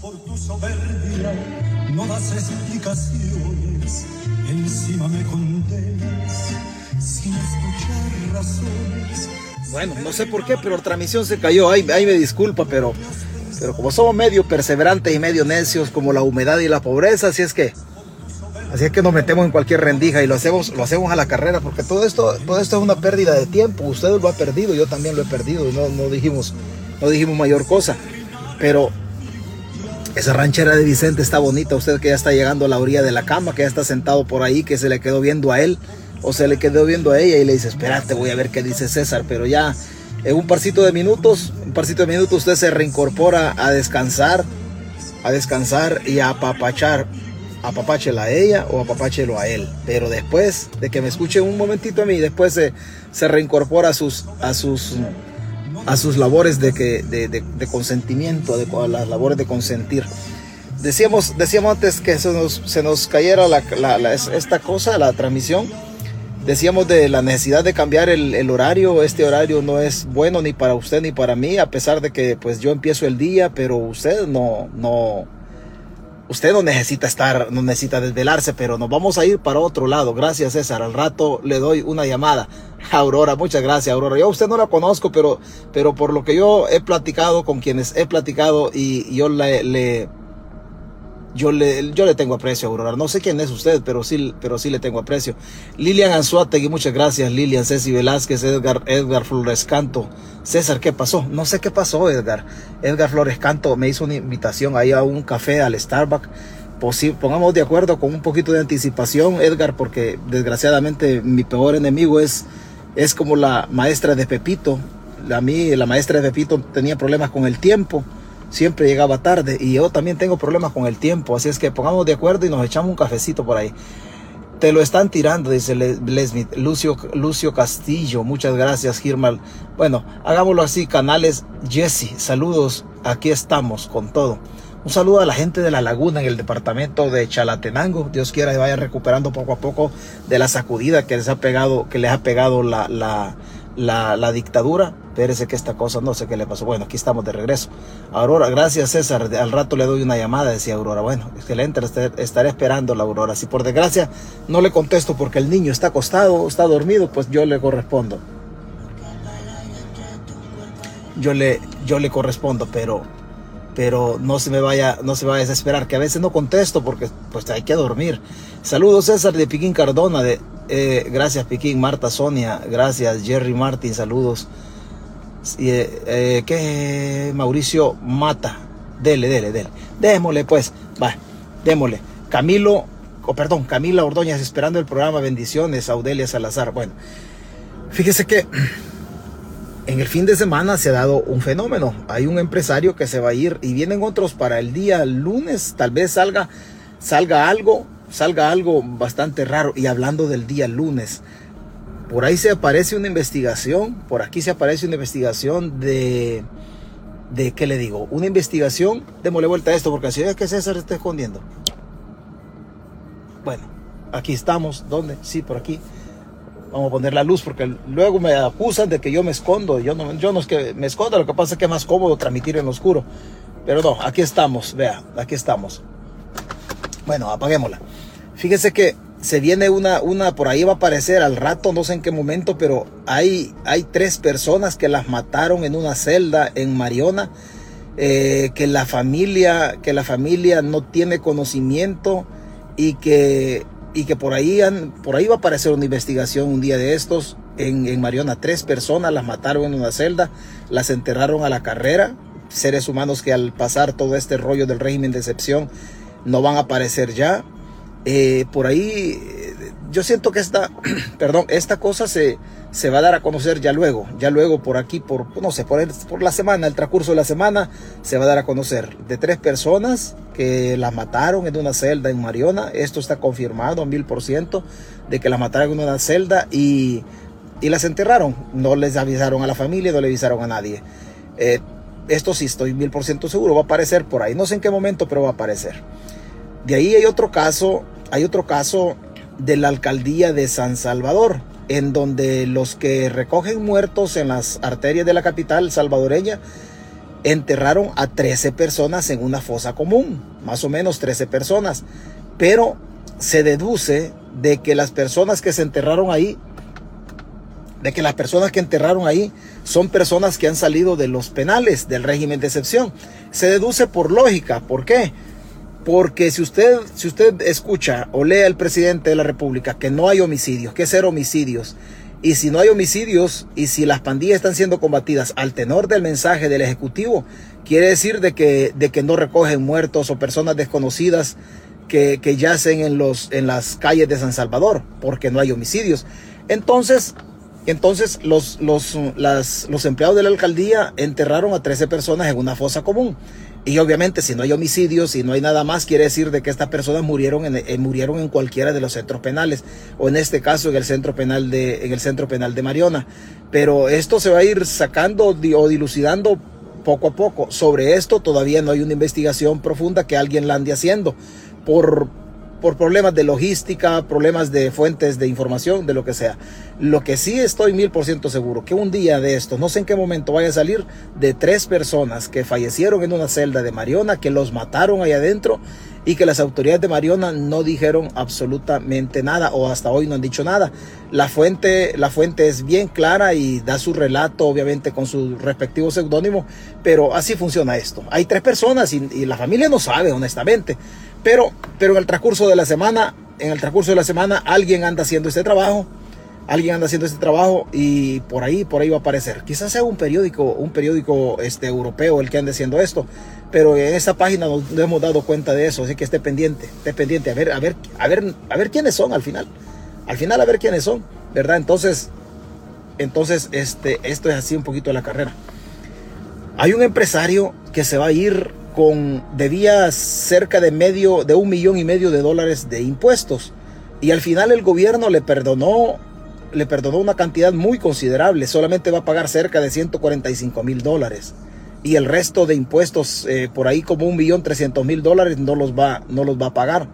Por tu soberbia no das explicaciones, encima me condenas sin escuchar razones. Bueno, no sé por qué, pero la transmisión se cayó. Ahí, ahí me disculpa, pero, pero como somos medio perseverantes y medio necios, como la humedad y la pobreza, así es que, así es que nos metemos en cualquier rendija y lo hacemos, lo hacemos a la carrera, porque todo esto, todo esto es una pérdida de tiempo. Ustedes lo han perdido, yo también lo he perdido no, no dijimos, no dijimos mayor cosa. Pero esa ranchera de Vicente está bonita. Usted que ya está llegando a la orilla de la cama, que ya está sentado por ahí, que se le quedó viendo a él o se le quedó viendo a ella y le dice, espérate, voy a ver qué dice César. Pero ya en un parcito de minutos, un parcito de minutos, usted se reincorpora a descansar, a descansar y a apapachar. Apapáchela a ella o apapáchelo a él. Pero después de que me escuche un momentito a mí, después se, se reincorpora a sus, a sus a sus labores de, que, de, de, consentimiento, a las labores de consentir. Decíamos, decíamos antes que se nos, se nos cayera la, la, esta cosa, la transmisión. Decíamos de la necesidad de cambiar el, el, horario. Este horario no es bueno ni para usted ni para mí, a pesar de que pues yo empiezo el día, pero usted no, no, usted no necesita estar, no necesita desvelarse, pero nos vamos a ir para otro lado. Gracias César. Al rato le doy una llamada. Aurora, muchas gracias Aurora. Yo a usted no la conozco, pero, pero por lo que yo he platicado con quienes he platicado y, yo le, le yo le, yo le tengo aprecio a Aurora. No sé quién es usted, pero sí, pero sí le tengo aprecio. Lilian Anzuategui, muchas gracias. Lilian, Ceci Velázquez, Edgar, Edgar Flores Canto. César, ¿qué pasó? No sé qué pasó, Edgar. Edgar Flores Canto me hizo una invitación ahí a un café al Starbucks. Pongamos de acuerdo con un poquito de anticipación, Edgar, porque desgraciadamente mi peor enemigo es, es como la maestra de Pepito. A mí, la maestra de Pepito tenía problemas con el tiempo siempre llegaba tarde y yo también tengo problemas con el tiempo, así es que pongamos de acuerdo y nos echamos un cafecito por ahí. Te lo están tirando, dice Lesmith. Lucio, Lucio Castillo, muchas gracias, Girmal. Bueno, hagámoslo así, canales Jesse, saludos, aquí estamos con todo. Un saludo a la gente de la laguna en el departamento de Chalatenango. Dios quiera que vaya recuperando poco a poco de la sacudida que les ha pegado, que les ha pegado la, la, la, la dictadura. Espérese que esta cosa no sé qué le pasó. Bueno, aquí estamos de regreso. Aurora, gracias César. Al rato le doy una llamada, decía Aurora. Bueno, excelente, estaré esperando la Aurora. Si por desgracia no le contesto porque el niño está acostado, está dormido, pues yo le correspondo. Yo le, yo le correspondo, pero, pero no se me vaya, no se vaya a desesperar, que a veces no contesto porque pues hay que dormir. Saludos César de Piquín Cardona, de, eh, gracias Piquín, Marta Sonia, gracias Jerry Martin, saludos. Eh, eh, que Mauricio Mata. Dele, dele, dele. Démosle pues, va, démosle. Camilo, oh, perdón, Camila Ordóñez esperando el programa Bendiciones, Audelia Salazar. Bueno, fíjese que en el fin de semana se ha dado un fenómeno. Hay un empresario que se va a ir y vienen otros para el día lunes. Tal vez salga, salga algo, salga algo bastante raro. Y hablando del día lunes, por ahí se aparece una investigación, por aquí se aparece una investigación de, de ¿qué le digo? Una investigación, démosle vuelta a esto, porque así es que César está escondiendo. Bueno, aquí estamos, ¿dónde? Sí, por aquí. Vamos a poner la luz porque luego me acusan de que yo me escondo. Yo no, yo no es que me esconda, lo que pasa es que es más cómodo transmitir en oscuro. Pero no, aquí estamos, vea, aquí estamos. Bueno, apaguémosla. Fíjese que se viene una, una, por ahí va a aparecer al rato, no sé en qué momento, pero hay, hay tres personas que las mataron en una celda en Mariona, eh, que la familia, que la familia no tiene conocimiento y que, y que por ahí, por ahí va a aparecer una investigación un día de estos en, en Mariona. Tres personas las mataron en una celda, las enterraron a la carrera, seres humanos que al pasar todo este rollo del régimen de excepción no van a aparecer ya eh, por ahí yo siento que esta, perdón, esta cosa se, se va a dar a conocer ya luego, ya luego por aquí, por, no sé, por, el, por la semana, el transcurso de la semana, se va a dar a conocer de tres personas que las mataron en una celda en Mariona. Esto está confirmado a mil por ciento de que las mataron en una celda y, y, las enterraron. No les avisaron a la familia, no le avisaron a nadie. Eh, esto sí estoy mil por ciento seguro, va a aparecer por ahí. No sé en qué momento, pero va a aparecer. De ahí hay otro caso hay otro caso de la alcaldía de San Salvador, en donde los que recogen muertos en las arterias de la capital salvadoreña enterraron a 13 personas en una fosa común, más o menos 13 personas, pero se deduce de que las personas que se enterraron ahí, de que las personas que enterraron ahí son personas que han salido de los penales del régimen de excepción. Se deduce por lógica, ¿por qué? Porque si usted, si usted escucha o lee al presidente de la República que no hay homicidios, que ser homicidios, y si no hay homicidios y si las pandillas están siendo combatidas al tenor del mensaje del Ejecutivo, quiere decir de que, de que no recogen muertos o personas desconocidas que, que yacen en, los, en las calles de San Salvador, porque no hay homicidios. Entonces, entonces los, los, los empleados de la alcaldía enterraron a 13 personas en una fosa común. Y obviamente si no hay homicidios, si no hay nada más, quiere decir de que estas personas murieron en, eh, murieron en cualquiera de los centros penales, o en este caso en el centro penal de, en el centro penal de Mariona. Pero esto se va a ir sacando o dilucidando poco a poco. Sobre esto todavía no hay una investigación profunda que alguien la ande haciendo por, por problemas de logística, problemas de fuentes de información, de lo que sea. Lo que sí estoy mil por ciento seguro, que un día de esto, no sé en qué momento vaya a salir, de tres personas que fallecieron en una celda de Mariona, que los mataron ahí adentro y que las autoridades de Mariona no dijeron absolutamente nada o hasta hoy no han dicho nada. La fuente, la fuente es bien clara y da su relato, obviamente con su respectivo seudónimo, pero así funciona esto. Hay tres personas y, y la familia no sabe, honestamente. Pero, pero en el transcurso de la semana, en el transcurso de la semana, alguien anda haciendo este trabajo. Alguien anda haciendo este trabajo y por ahí, por ahí va a aparecer. Quizás sea un periódico, un periódico este, europeo el que ande haciendo esto. Pero en esa página nos, hemos dado cuenta de eso. Así que esté pendiente, esté pendiente. A ver, a ver, a ver, a ver quiénes son al final. Al final a ver quiénes son, ¿verdad? Entonces, entonces, este, esto es así un poquito de la carrera. Hay un empresario que se va a ir con debía cerca de medio de un millón y medio de dólares de impuestos. Y al final el gobierno le perdonó le perdonó una cantidad muy considerable. Solamente va a pagar cerca de 145 mil dólares. Y el resto de impuestos eh, por ahí como un millón trescientos mil dólares no los va no los va a pagar.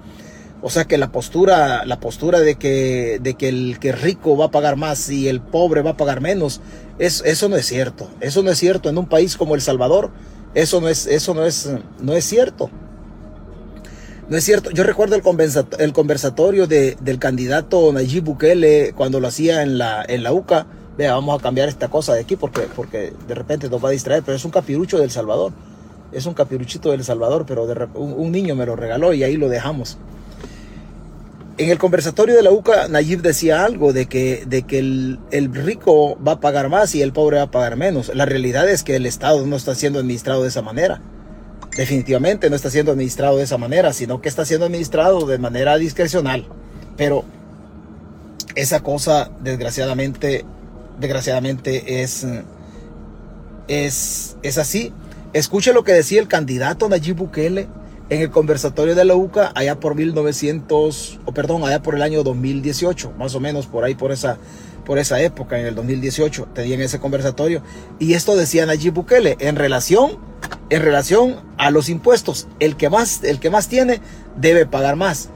O sea que la postura la postura de que de que el que rico va a pagar más y el pobre va a pagar menos es, eso no es cierto. Eso no es cierto en un país como el Salvador eso no es, eso no es, no es cierto. No es cierto. Yo recuerdo el, el conversatorio de, del candidato Nayib Bukele cuando lo hacía en la, en la UCA. Vea, vamos a cambiar esta cosa de aquí porque, porque de repente nos va a distraer, pero es un capirucho del Salvador. Es un capiruchito del Salvador, pero de, un niño me lo regaló y ahí lo dejamos. En el conversatorio de la UCA, Nayib decía algo de que, de que el, rico va a pagar más y el pobre va a pagar menos. La realidad es que el Estado no está siendo administrado de esa manera. Definitivamente no está siendo administrado de esa manera, sino que está siendo administrado de manera discrecional. Pero esa cosa, desgraciadamente, desgraciadamente es, es, es así. Escuche lo que decía el candidato Nayib Bukele en el conversatorio de la UCA allá por 1900, o perdón, allá por el año 2018, más o menos por ahí, por esa, por esa época, en el 2018, tenían ese conversatorio. Y esto decía Nayib Bukele, en relación, en relación a los impuestos, el que más, el que más tiene debe pagar más.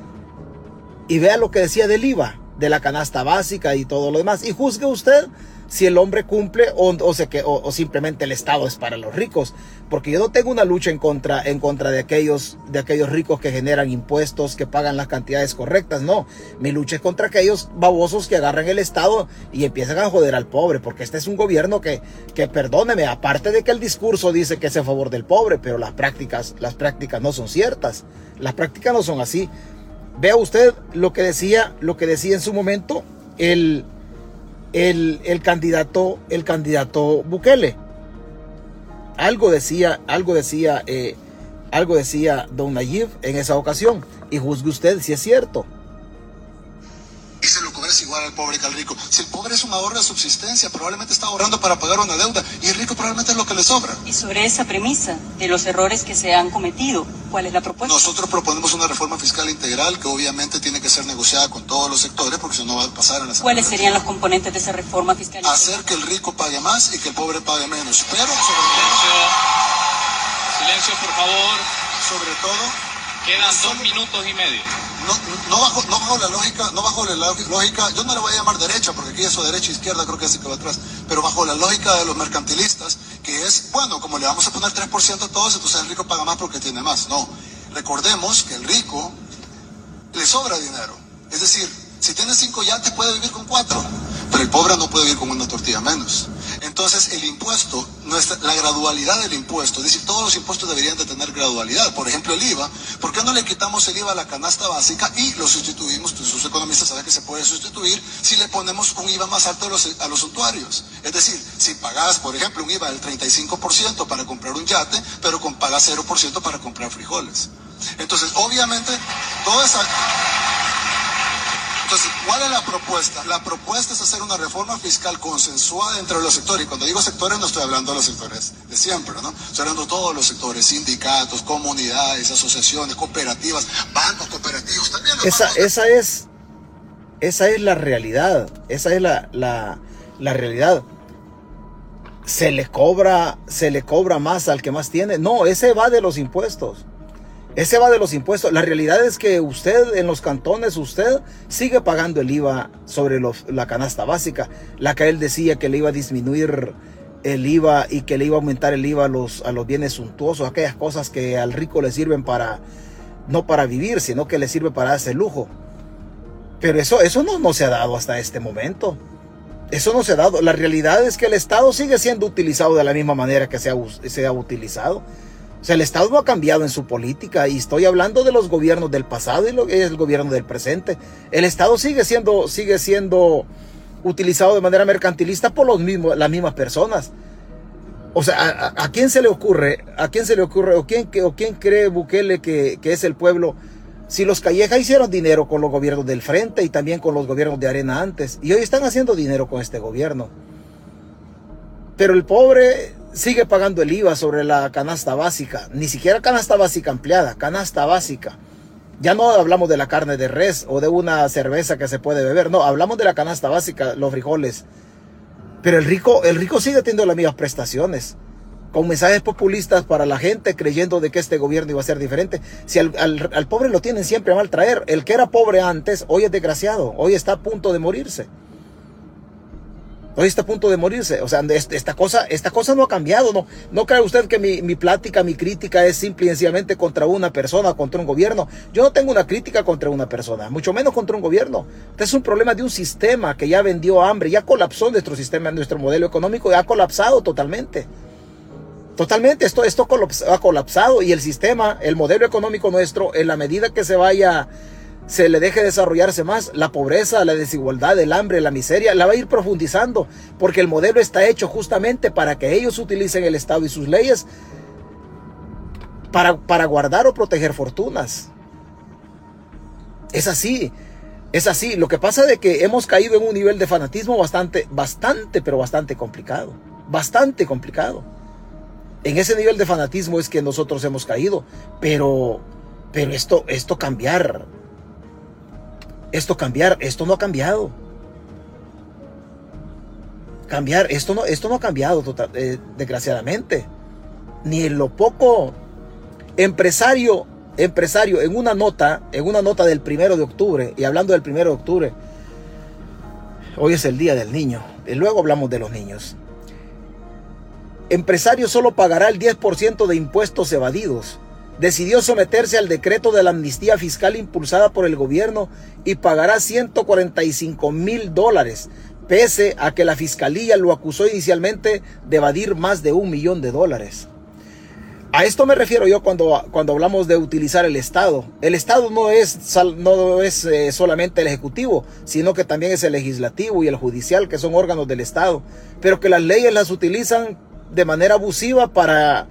Y vea lo que decía del IVA, de la canasta básica y todo lo demás. Y juzgue usted si el hombre cumple o, o, simplemente el Estado es para los ricos. Porque yo no tengo una lucha en contra, en contra de, aquellos, de aquellos ricos que generan impuestos, que pagan las cantidades correctas. No, mi lucha es contra aquellos babosos que agarran el Estado y empiezan a joder al pobre. Porque este es un gobierno que, que perdóneme, aparte de que el discurso dice que es a favor del pobre, pero las prácticas, las prácticas no son ciertas. Las prácticas no son así. Vea usted lo que decía, lo que decía en su momento el, el, candidato, el candidato Bukele. Algo decía, algo decía, eh, algo decía Don Nayib en esa ocasión. Y juzgue usted si es cierto cobres igual al pobre que al rico. Si el pobre es un ahorro de subsistencia, probablemente está ahorrando para pagar una deuda y el rico probablemente es lo que le sobra. Y sobre esa premisa de los errores que se han cometido, ¿cuál es la propuesta? Nosotros proponemos una reforma fiscal integral que obviamente tiene que ser negociada con todos los sectores porque si no va a pasar en la ¿Cuáles serían los componentes de esa reforma fiscal? Hacer que el rico pague más y que el pobre pague menos. Pero sobre Silencio. Silencio, por favor. Sobre todo Quedan dos minutos y medio. No, no, bajo, no bajo la lógica, no bajo la lógica, yo no le voy a llamar derecha, porque aquí eso derecha izquierda creo que es el que va atrás, pero bajo la lógica de los mercantilistas que es, bueno, como le vamos a poner 3% a todos, entonces el rico paga más porque tiene más. No, recordemos que el rico le sobra dinero. Es decir, si tiene cinco yates puede vivir con cuatro, pero el pobre no puede vivir con una tortilla menos. Entonces el impuesto, nuestra, la gradualidad del impuesto, es decir, todos los impuestos deberían de tener gradualidad. Por ejemplo, el IVA, ¿por qué no le quitamos el IVA a la canasta básica y lo sustituimos? Pues sus economistas saben que se puede sustituir si le ponemos un IVA más alto a los, a. Es decir, si pagas, por ejemplo, un IVA del 35% para comprar un yate, pero pagas 0% para comprar frijoles. Entonces, obviamente, toda esa... Entonces, ¿cuál es la propuesta? La propuesta es hacer una reforma fiscal consensuada entre los sectores. Y cuando digo sectores, no estoy hablando de los sectores de siempre, ¿no? Estoy hablando de todos los sectores, sindicatos, comunidades, asociaciones, cooperativas, bancos cooperativos, también. Esa, esa es, esa es la realidad. Esa es la, la, la realidad. Se le cobra, se le cobra más al que más tiene. No, ese va de los impuestos. Ese va de los impuestos. La realidad es que usted en los cantones, usted sigue pagando el IVA sobre la canasta básica. La que él decía que le iba a disminuir el IVA y que le iba a aumentar el IVA a los, a los bienes suntuosos, aquellas cosas que al rico le sirven para, no para vivir, sino que le sirve para hacer lujo. Pero eso, eso no, no se ha dado hasta este momento. Eso no se ha dado. La realidad es que el Estado sigue siendo utilizado de la misma manera que se ha, se ha utilizado. O sea, el Estado no ha cambiado en su política y estoy hablando de los gobiernos del pasado y lo es el gobierno del presente. El Estado sigue siendo, sigue siendo utilizado de manera mercantilista por los mismos, las mismas personas. O sea, ¿a, quién se le ocurre? ¿A quién se le ocurre? ¿O quién, o quién cree Bukele que, que es el pueblo? Si los Callejas hicieron dinero con los gobiernos del frente y también con los gobiernos de arena antes, y hoy están haciendo dinero con este gobierno. Pero el pobre sigue pagando el IVA sobre la canasta básica, ni siquiera canasta básica ampliada, canasta básica. Ya no hablamos de la carne de res o de una cerveza que se puede beber, no, hablamos de la canasta básica, los frijoles. Pero el rico, el rico sigue teniendo las mismas prestaciones, con mensajes populistas para la gente, creyendo de que este gobierno iba a ser diferente. Si al, al pobre lo tienen siempre a mal traer, el que era pobre antes, hoy es desgraciado, hoy está a punto de morirse. Hoy está a punto de morirse. O sea, esta cosa, esta cosa no ha cambiado. No, no cree usted que mi, mi plática, mi crítica es simple y sencillamente contra una persona, contra un gobierno. Yo no tengo una crítica contra una persona, mucho menos contra un gobierno. Este es un problema de un sistema que ya vendió hambre, ya colapsó nuestro sistema, nuestro modelo económico, ya ha colapsado totalmente. Totalmente, esto, esto ha colapsado y el sistema, el modelo económico nuestro, en la medida que se vaya se le deje desarrollarse más, la pobreza, la desigualdad, el hambre, la miseria, la va a ir profundizando, porque el modelo está hecho justamente para que ellos utilicen el Estado y sus leyes para, para guardar o proteger fortunas. Es así, es así. Lo que pasa es que hemos caído en un nivel de fanatismo bastante, bastante, pero bastante complicado. Bastante complicado. En ese nivel de fanatismo es que nosotros hemos caído. Pero, pero esto, esto cambiar esto cambiar, esto no ha cambiado. Cambiar, esto no, esto no ha cambiado tota, eh, desgraciadamente. Ni en lo poco empresario, empresario, en una nota, en una nota del primero de octubre, y hablando del primero de octubre, hoy es el día del niño, y luego hablamos de los niños. Empresario solo pagará el 10% de impuestos evadidos decidió someterse al decreto de la amnistía fiscal impulsada por el gobierno y pagará 145 mil dólares, pese a que la fiscalía lo acusó inicialmente de evadir más de un millón de dólares. A esto me refiero yo cuando, cuando hablamos de utilizar el Estado. El Estado no es, no es eh, solamente el Ejecutivo, sino que también es el Legislativo y el Judicial, que son órganos del Estado, pero que las leyes las utilizan de manera abusiva para,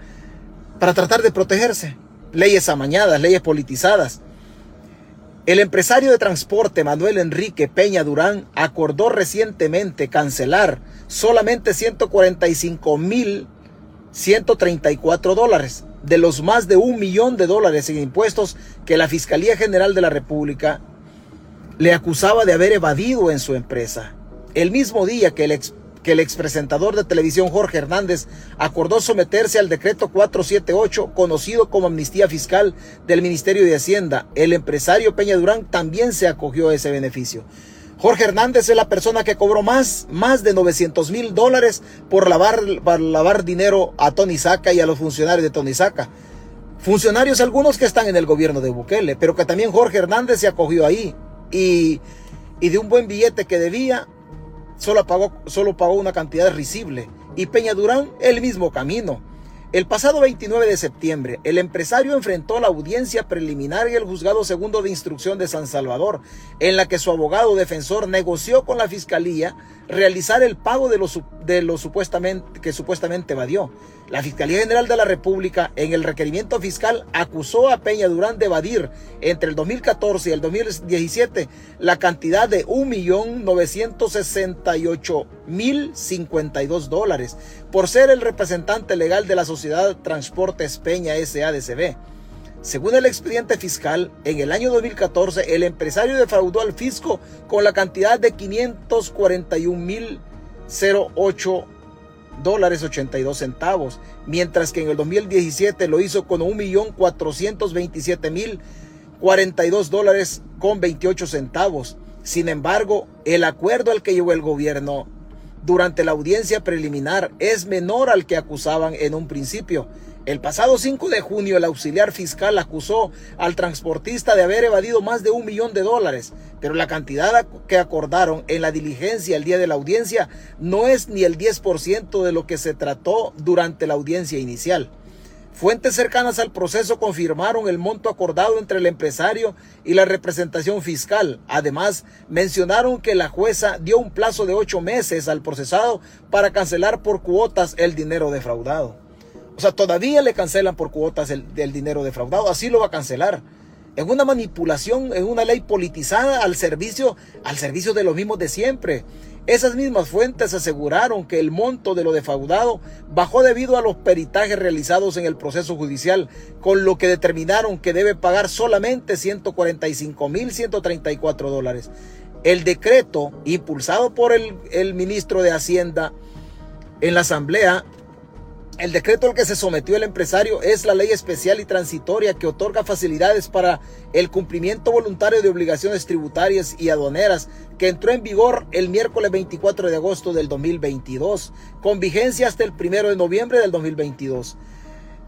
para tratar de protegerse leyes amañadas, leyes politizadas. El empresario de transporte Manuel Enrique Peña Durán acordó recientemente cancelar solamente 145 mil 134 dólares de los más de un millón de dólares en impuestos que la Fiscalía General de la República le acusaba de haber evadido en su empresa. El mismo día que el que el expresentador de televisión Jorge Hernández acordó someterse al decreto 478, conocido como amnistía fiscal del Ministerio de Hacienda. El empresario Peña Durán también se acogió a ese beneficio. Jorge Hernández es la persona que cobró más, más de 900 mil dólares por lavar, para lavar dinero a Tony Saca y a los funcionarios de Tony Saca. Funcionarios algunos que están en el gobierno de Bukele, pero que también Jorge Hernández se acogió ahí. Y, y de un buen billete que debía, solo pagó, solo pagó una cantidad risible. Y Peña Durán, el mismo camino. El pasado 29 de septiembre, el empresario enfrentó la audiencia preliminar y el juzgado segundo de instrucción de San Salvador, en la que su abogado defensor negoció con la fiscalía realizar el pago de lo, de lo supuestamente, que supuestamente evadió. La Fiscalía General de la República, en el requerimiento fiscal, acusó a Peña Durán de evadir entre el 2014 y el 2017 la cantidad de 1.968.052 dólares por ser el representante legal de la sociedad Transportes Peña SADCB. Según el expediente fiscal, en el año 2014 el empresario defraudó al fisco con la cantidad de 541.008 dólares 82 centavos, mientras que en el 2017 lo hizo con 1.427.042 dólares con 28 centavos. Sin embargo, el acuerdo al que llegó el gobierno durante la audiencia preliminar es menor al que acusaban en un principio. El pasado 5 de junio, el auxiliar fiscal acusó al transportista de haber evadido más de un millón de dólares, pero la cantidad que acordaron en la diligencia el día de la audiencia no es ni el 10% de lo que se trató durante la audiencia inicial. Fuentes cercanas al proceso confirmaron el monto acordado entre el empresario y la representación fiscal. Además, mencionaron que la jueza dio un plazo de ocho meses al procesado para cancelar por cuotas el dinero defraudado. O sea, todavía le cancelan por cuotas el, dinero defraudado. Así lo va a cancelar. En una manipulación, en una ley politizada al servicio, al servicio de los mismos de siempre. Esas mismas fuentes aseguraron que el monto de lo defraudado bajó debido a los peritajes realizados en el proceso judicial, con lo que determinaron que debe pagar solamente 145.134 dólares. El decreto, impulsado por el, el ministro de Hacienda en la Asamblea, el decreto al que se sometió el empresario es la ley especial y transitoria que otorga facilidades para el cumplimiento voluntario de obligaciones tributarias y aduaneras que entró en vigor el miércoles 24 de agosto del 2022, con vigencia hasta el 1 de noviembre del 2022.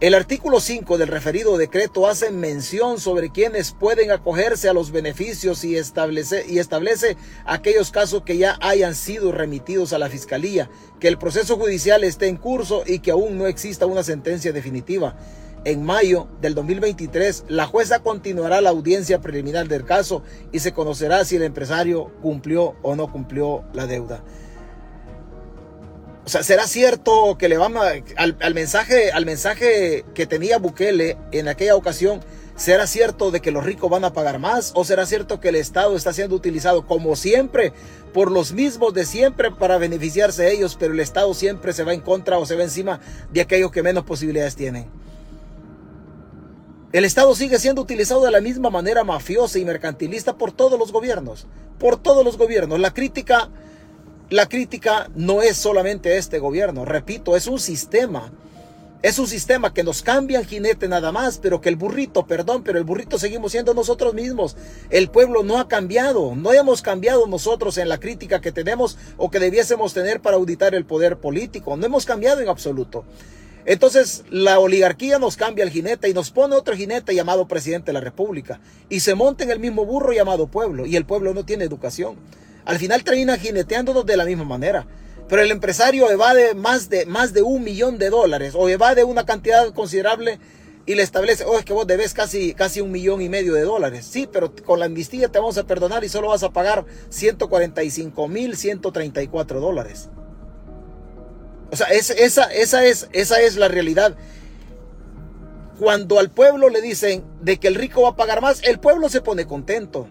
El artículo 5 del referido decreto hace mención sobre quienes pueden acogerse a los beneficios y establece, y establece aquellos casos que ya hayan sido remitidos a la Fiscalía, que el proceso judicial esté en curso y que aún no exista una sentencia definitiva. En mayo del 2023, la jueza continuará la audiencia preliminar del caso y se conocerá si el empresario cumplió o no cumplió la deuda. O sea, ¿será cierto que le van al, al, mensaje, al mensaje que tenía Bukele en aquella ocasión? ¿Será cierto de que los ricos van a pagar más? ¿O será cierto que el Estado está siendo utilizado como siempre por los mismos de siempre para beneficiarse ellos, pero el Estado siempre se va en contra o se va encima de aquellos que menos posibilidades tienen? El Estado sigue siendo utilizado de la misma manera mafiosa y mercantilista por todos los gobiernos. Por todos los gobiernos. La crítica la crítica no es solamente este gobierno, repito, es un sistema. Es un sistema que nos cambia el jinete nada más, pero que el burrito, perdón, pero el burrito seguimos siendo nosotros mismos. El pueblo no ha cambiado, no hemos cambiado nosotros en la crítica que tenemos o que debiésemos tener para auditar el poder político. No hemos cambiado en absoluto. Entonces la oligarquía nos cambia el jinete y nos pone otro jinete llamado presidente de la República y se monta en el mismo burro llamado pueblo y el pueblo no tiene educación. Al final termina jineteándonos de la misma manera. Pero el empresario evade más de, más de un millón de dólares o evade una cantidad considerable y le establece, oh, es que vos debes casi, casi un millón y medio de dólares. Sí, pero con la amnistía te vamos a perdonar y solo vas a pagar 145 mil 134 dólares. O sea, esa, esa, es, esa es la realidad. Cuando al pueblo le dicen de que el rico va a pagar más, el pueblo se pone contento.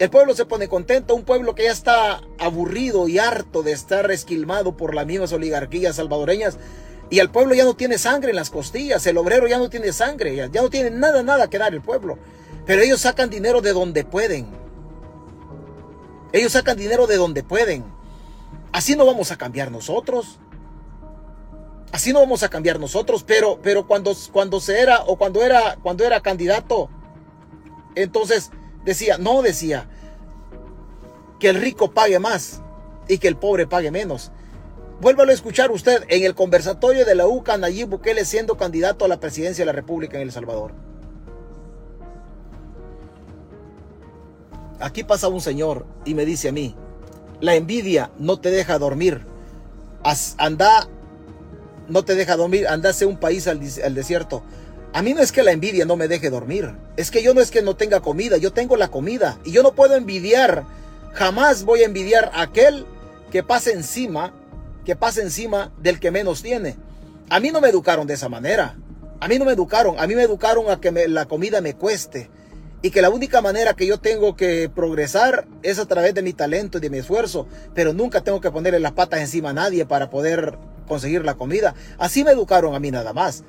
El pueblo se pone contento, un pueblo que ya está aburrido y harto de estar esquilmado por las mismas oligarquías salvadoreñas. Y el pueblo ya no tiene sangre en las costillas, el obrero ya no tiene sangre, ya, no tiene nada, nada que dar el pueblo. Pero ellos sacan dinero de donde pueden. Ellos sacan dinero de donde pueden. Así no vamos a cambiar nosotros. Así no vamos a cambiar nosotros, pero, pero cuando, cuando se era o cuando era, cuando era candidato, entonces Decía, no decía, que el rico pague más y que el pobre pague menos. Vuélvalo a escuchar usted en el conversatorio de la UCA Nayib Bukele siendo candidato a la presidencia de la República en El Salvador. Aquí pasa un señor y me dice a mí, la envidia no te deja dormir. Anda, no te deja dormir, anda un país al desierto. A mí no es que la envidia no me deje dormir, es que yo no es que no tenga comida, yo tengo la comida y yo no puedo envidiar, jamás voy a envidiar a aquel que pase encima, que pase encima del que menos tiene. A mí no me educaron de esa manera, a mí no me educaron, a mí me educaron a que la comida me cueste y que la única manera que yo tengo que progresar es a través de mi talento y de mi esfuerzo, pero nunca tengo que ponerle las patas encima a nadie para poder conseguir la comida. Así me educaron a mí nada más.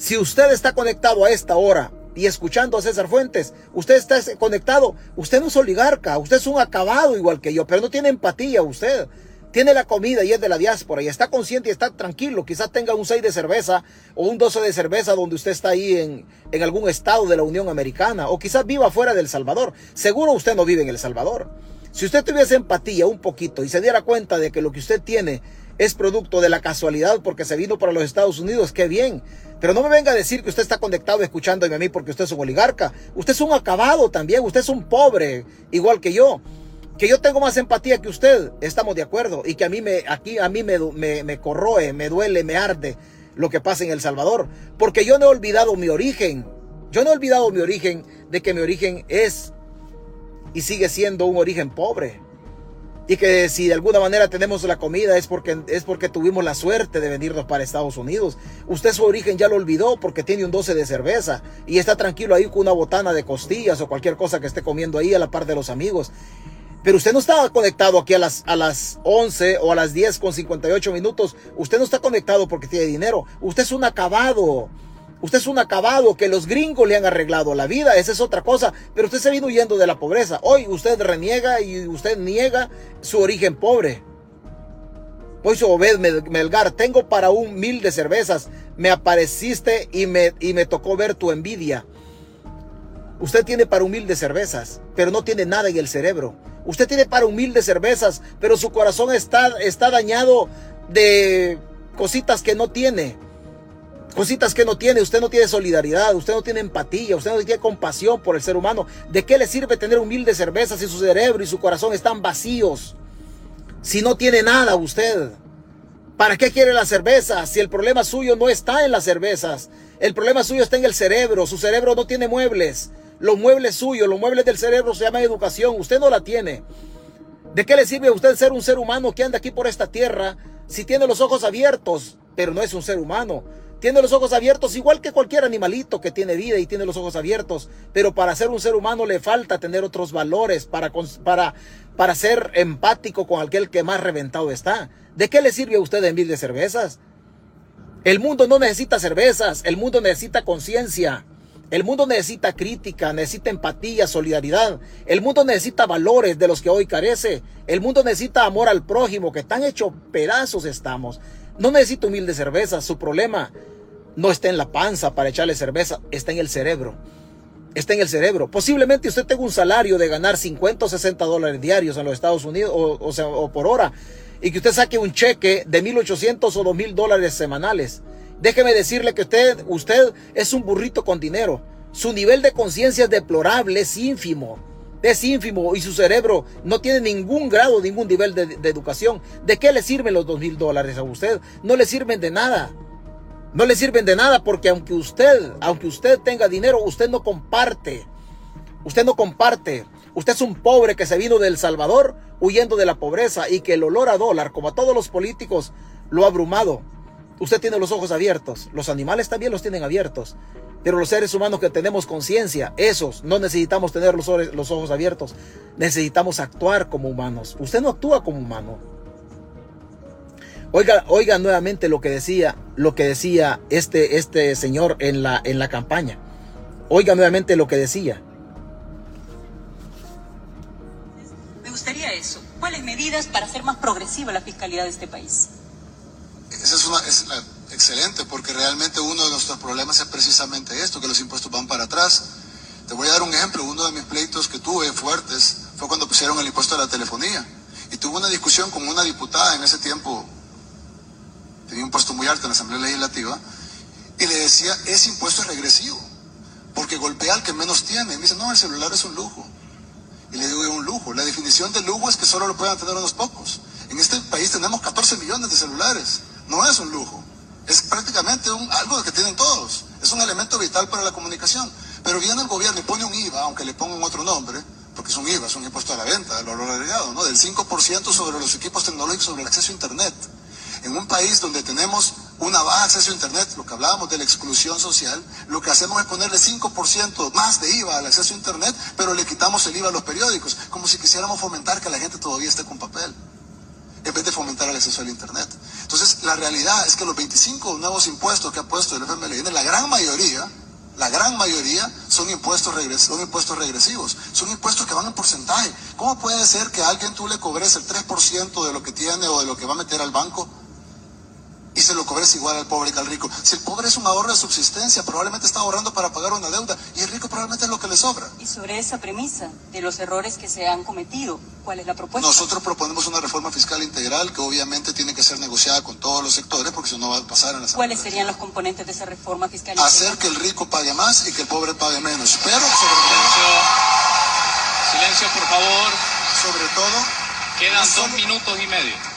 Si usted está conectado a esta hora y escuchando a César Fuentes, usted está conectado, usted no es oligarca, usted es un acabado igual que yo, pero no tiene empatía usted. Tiene la comida y es de la diáspora y está consciente y está tranquilo. Quizás tenga un 6 de cerveza o un 12 de cerveza donde usted está ahí en, algún estado de la Unión Americana o quizás viva fuera del Salvador. Seguro usted no vive en El Salvador. Si usted tuviese empatía un poquito y se diera cuenta de que lo que usted tiene es producto de la casualidad porque se vino para los Estados Unidos, qué bien. Pero no me venga a decir que usted está conectado escuchándome a mí porque usted es un oligarca. Usted es un acabado también, usted es un pobre, igual que yo. Que yo tengo más empatía que usted, estamos de acuerdo. Y que a mí me, aquí a mí me, me, me corroe, me duele, me arde lo que pasa en El Salvador. Porque yo no he olvidado mi origen. Yo no he olvidado mi origen de que mi origen es y sigue siendo un origen pobre y que si de alguna manera tenemos la comida es porque, es porque tuvimos la suerte de venirnos para Estados Unidos. Usted su origen ya lo olvidó porque tiene un 12 de cerveza y está tranquilo ahí con una botana de costillas o cualquier cosa que esté comiendo ahí a la par de los amigos. Pero usted no está conectado aquí a las, a las 11 o a las 10 con 58 minutos. Usted no está conectado porque tiene dinero. Usted es un acabado. Usted es un acabado que los gringos le han arreglado la vida, esa es otra cosa, pero usted se vino huyendo de la pobreza. Hoy usted reniega y usted niega su origen pobre. Hoy su Obed Melgar, tengo para un mil de cervezas, me apareciste y me, y me tocó ver tu envidia. Usted tiene para un mil de cervezas, pero no tiene nada en el cerebro. Usted tiene para un mil de cervezas, pero su corazón está, está dañado de cositas que no tiene cositas que no tiene, usted no tiene solidaridad, usted no tiene empatía, usted no tiene compasión por el ser humano. ¿De qué le sirve tener humilde cerveza si su cerebro y su corazón están vacíos? Si no tiene nada usted. ¿Para qué quiere la cerveza si el problema suyo no está en las cervezas? El problema suyo está en el cerebro. Su cerebro no tiene muebles. Los muebles suyos, los muebles del cerebro se llaman educación. Usted no la tiene. ¿De qué le sirve a usted ser un ser humano que anda aquí por esta tierra si tiene los ojos abiertos, pero no es un ser humano? Tiene los ojos abiertos igual que cualquier animalito que tiene vida y tiene los ojos abiertos. Pero para ser un ser humano le falta tener otros valores para, para, para ser empático con aquel que más reventado está. ¿De qué le sirve a usted en mil cervezas? El mundo no necesita cervezas, el mundo necesita conciencia. El mundo necesita crítica, necesita empatía, solidaridad. El mundo necesita valores de los que hoy carece. El mundo necesita amor al prójimo, que tan hecho pedazos estamos. No necesita humilde cerveza. Su problema no está en la panza para echarle cerveza, está en el cerebro. Está en el cerebro. Posiblemente usted tenga un salario de ganar 50 o 60 dólares diarios en los Estados Unidos o por hora y que usted saque un cheque de 1.800 o 2.000 dólares semanales. Déjeme decirle que usted, usted es un burrito con dinero. Su nivel de conciencia es deplorable, es ínfimo. Es ínfimo y su cerebro no tiene ningún grado, ningún nivel de, educación. ¿De qué le sirven los 2.000 dólares a usted? No le sirven de nada. No le sirven de nada porque aunque usted, aunque usted tenga dinero, usted no comparte. Usted no comparte. Usted es un pobre que se vino del Salvador huyendo de la pobreza y que el olor a dólar, como a todos los políticos, lo ha abrumado. Usted tiene los ojos abiertos. Los animales también los tienen abiertos. Pero los seres humanos que tenemos conciencia, esos, no necesitamos tener los, los ojos abiertos. Necesitamos actuar como humanos. Usted no actúa como humano. Oiga, oiga nuevamente lo que decía, lo que decía este, este señor en la, en la campaña. Oiga nuevamente lo que decía. Me gustaría eso. ¿Cuáles medidas para hacer más progresiva la fiscalidad de este país? Esa es una es excelente, porque realmente uno de nuestros problemas es precisamente esto, que los impuestos van para atrás. Te voy a dar un ejemplo. Uno de mis pleitos que tuve fuertes fue cuando pusieron el impuesto a la telefonía. Y tuvo una discusión con una diputada en ese tiempo, tenía un puesto muy alto en la Asamblea Legislativa, y le decía, ese impuesto es regresivo, porque golpea al que menos tiene. Y me dice, no, el celular es un lujo. Y le digo, es un lujo. La definición de lujo es que solo lo puedan tener unos pocos. En este país tenemos 14 millones de celulares. No es un lujo. Es prácticamente un, algo que tienen todos. Es un elemento vital para la comunicación. Pero viene el gobierno y pone un IVA, aunque le pongan otro nombre, porque es un IVA, es un impuesto a la venta, del valor agregado, ¿no? Del 5% sobre los equipos tecnológicos, sobre el acceso a Internet. En un país donde tenemos una baja acceso a Internet, lo que hablábamos de la exclusión social, lo que hacemos es ponerle 5% más de IVA al acceso a Internet, pero le quitamos el IVA a los periódicos, como si quisiéramos fomentar que la gente todavía esté con papel, en vez de fomentar el acceso al Internet. Entonces, la realidad es que los 25 nuevos impuestos que ha puesto el FMLN, la gran mayoría, la gran mayoría son impuestos, son impuestos regresivos, son impuestos que van en porcentaje. ¿Cómo puede ser que a alguien tú le cobres el 3% de lo que tiene o de lo que va a meter al banco y se lo cobres igual al pobre que al rico. Si el pobre es un ahorro de subsistencia, probablemente está ahorrando para pagar una deuda y el rico probablemente es lo que le sobra. Y sobre esa premisa de los errores que se han cometido, ¿cuál es la propuesta? Nosotros proponemos una reforma fiscal integral que obviamente tiene que ser negociada con todos los sectores porque si no va a pasar en la ¿Cuáles serían los componentes de esa reforma fiscal integral? Hacer que el rico pague más y que el pobre pague menos. Pero sobre Silencio. Silencio, por favor. Sobre todo. Quedan dos minutos y medio